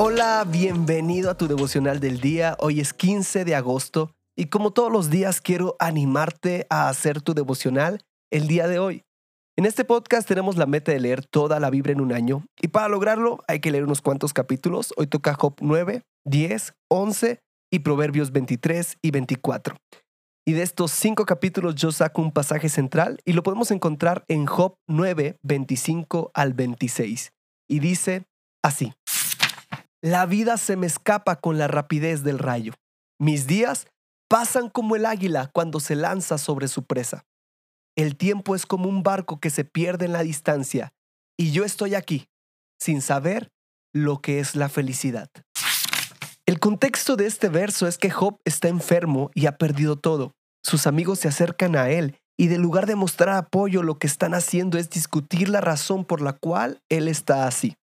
Hola, bienvenido a tu devocional del día. Hoy es 15 de agosto y como todos los días quiero animarte a hacer tu devocional el día de hoy. En este podcast tenemos la meta de leer toda la Biblia en un año y para lograrlo hay que leer unos cuantos capítulos. Hoy toca Job 9, 10, 11 y Proverbios 23 y 24. Y de estos cinco capítulos yo saco un pasaje central y lo podemos encontrar en Job 9, 25 al 26. Y dice así. La vida se me escapa con la rapidez del rayo. Mis días pasan como el águila cuando se lanza sobre su presa. El tiempo es como un barco que se pierde en la distancia y yo estoy aquí, sin saber lo que es la felicidad. El contexto de este verso es que Job está enfermo y ha perdido todo. Sus amigos se acercan a él y de lugar de mostrar apoyo lo que están haciendo es discutir la razón por la cual él está así.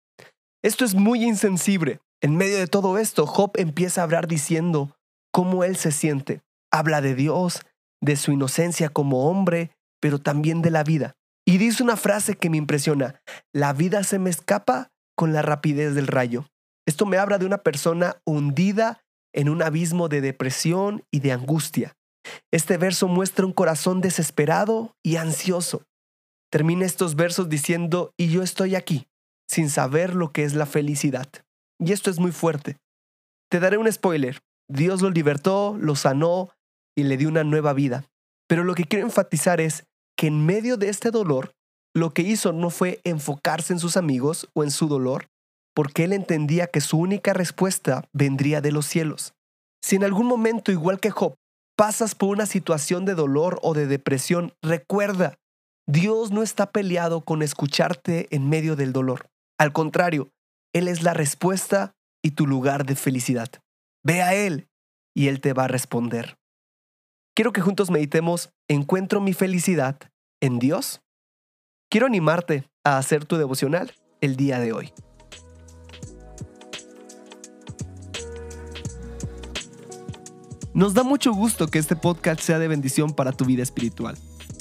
Esto es muy insensible. En medio de todo esto, Job empieza a hablar diciendo cómo él se siente. Habla de Dios, de su inocencia como hombre, pero también de la vida. Y dice una frase que me impresiona. La vida se me escapa con la rapidez del rayo. Esto me habla de una persona hundida en un abismo de depresión y de angustia. Este verso muestra un corazón desesperado y ansioso. Termina estos versos diciendo, y yo estoy aquí, sin saber lo que es la felicidad. Y esto es muy fuerte. Te daré un spoiler. Dios lo libertó, lo sanó y le dio una nueva vida. Pero lo que quiero enfatizar es que en medio de este dolor, lo que hizo no fue enfocarse en sus amigos o en su dolor, porque él entendía que su única respuesta vendría de los cielos. Si en algún momento, igual que Job, pasas por una situación de dolor o de depresión, recuerda, Dios no está peleado con escucharte en medio del dolor. Al contrario, Él es la respuesta y tu lugar de felicidad. Ve a Él y Él te va a responder. Quiero que juntos meditemos, ¿encuentro mi felicidad en Dios? Quiero animarte a hacer tu devocional el día de hoy. Nos da mucho gusto que este podcast sea de bendición para tu vida espiritual.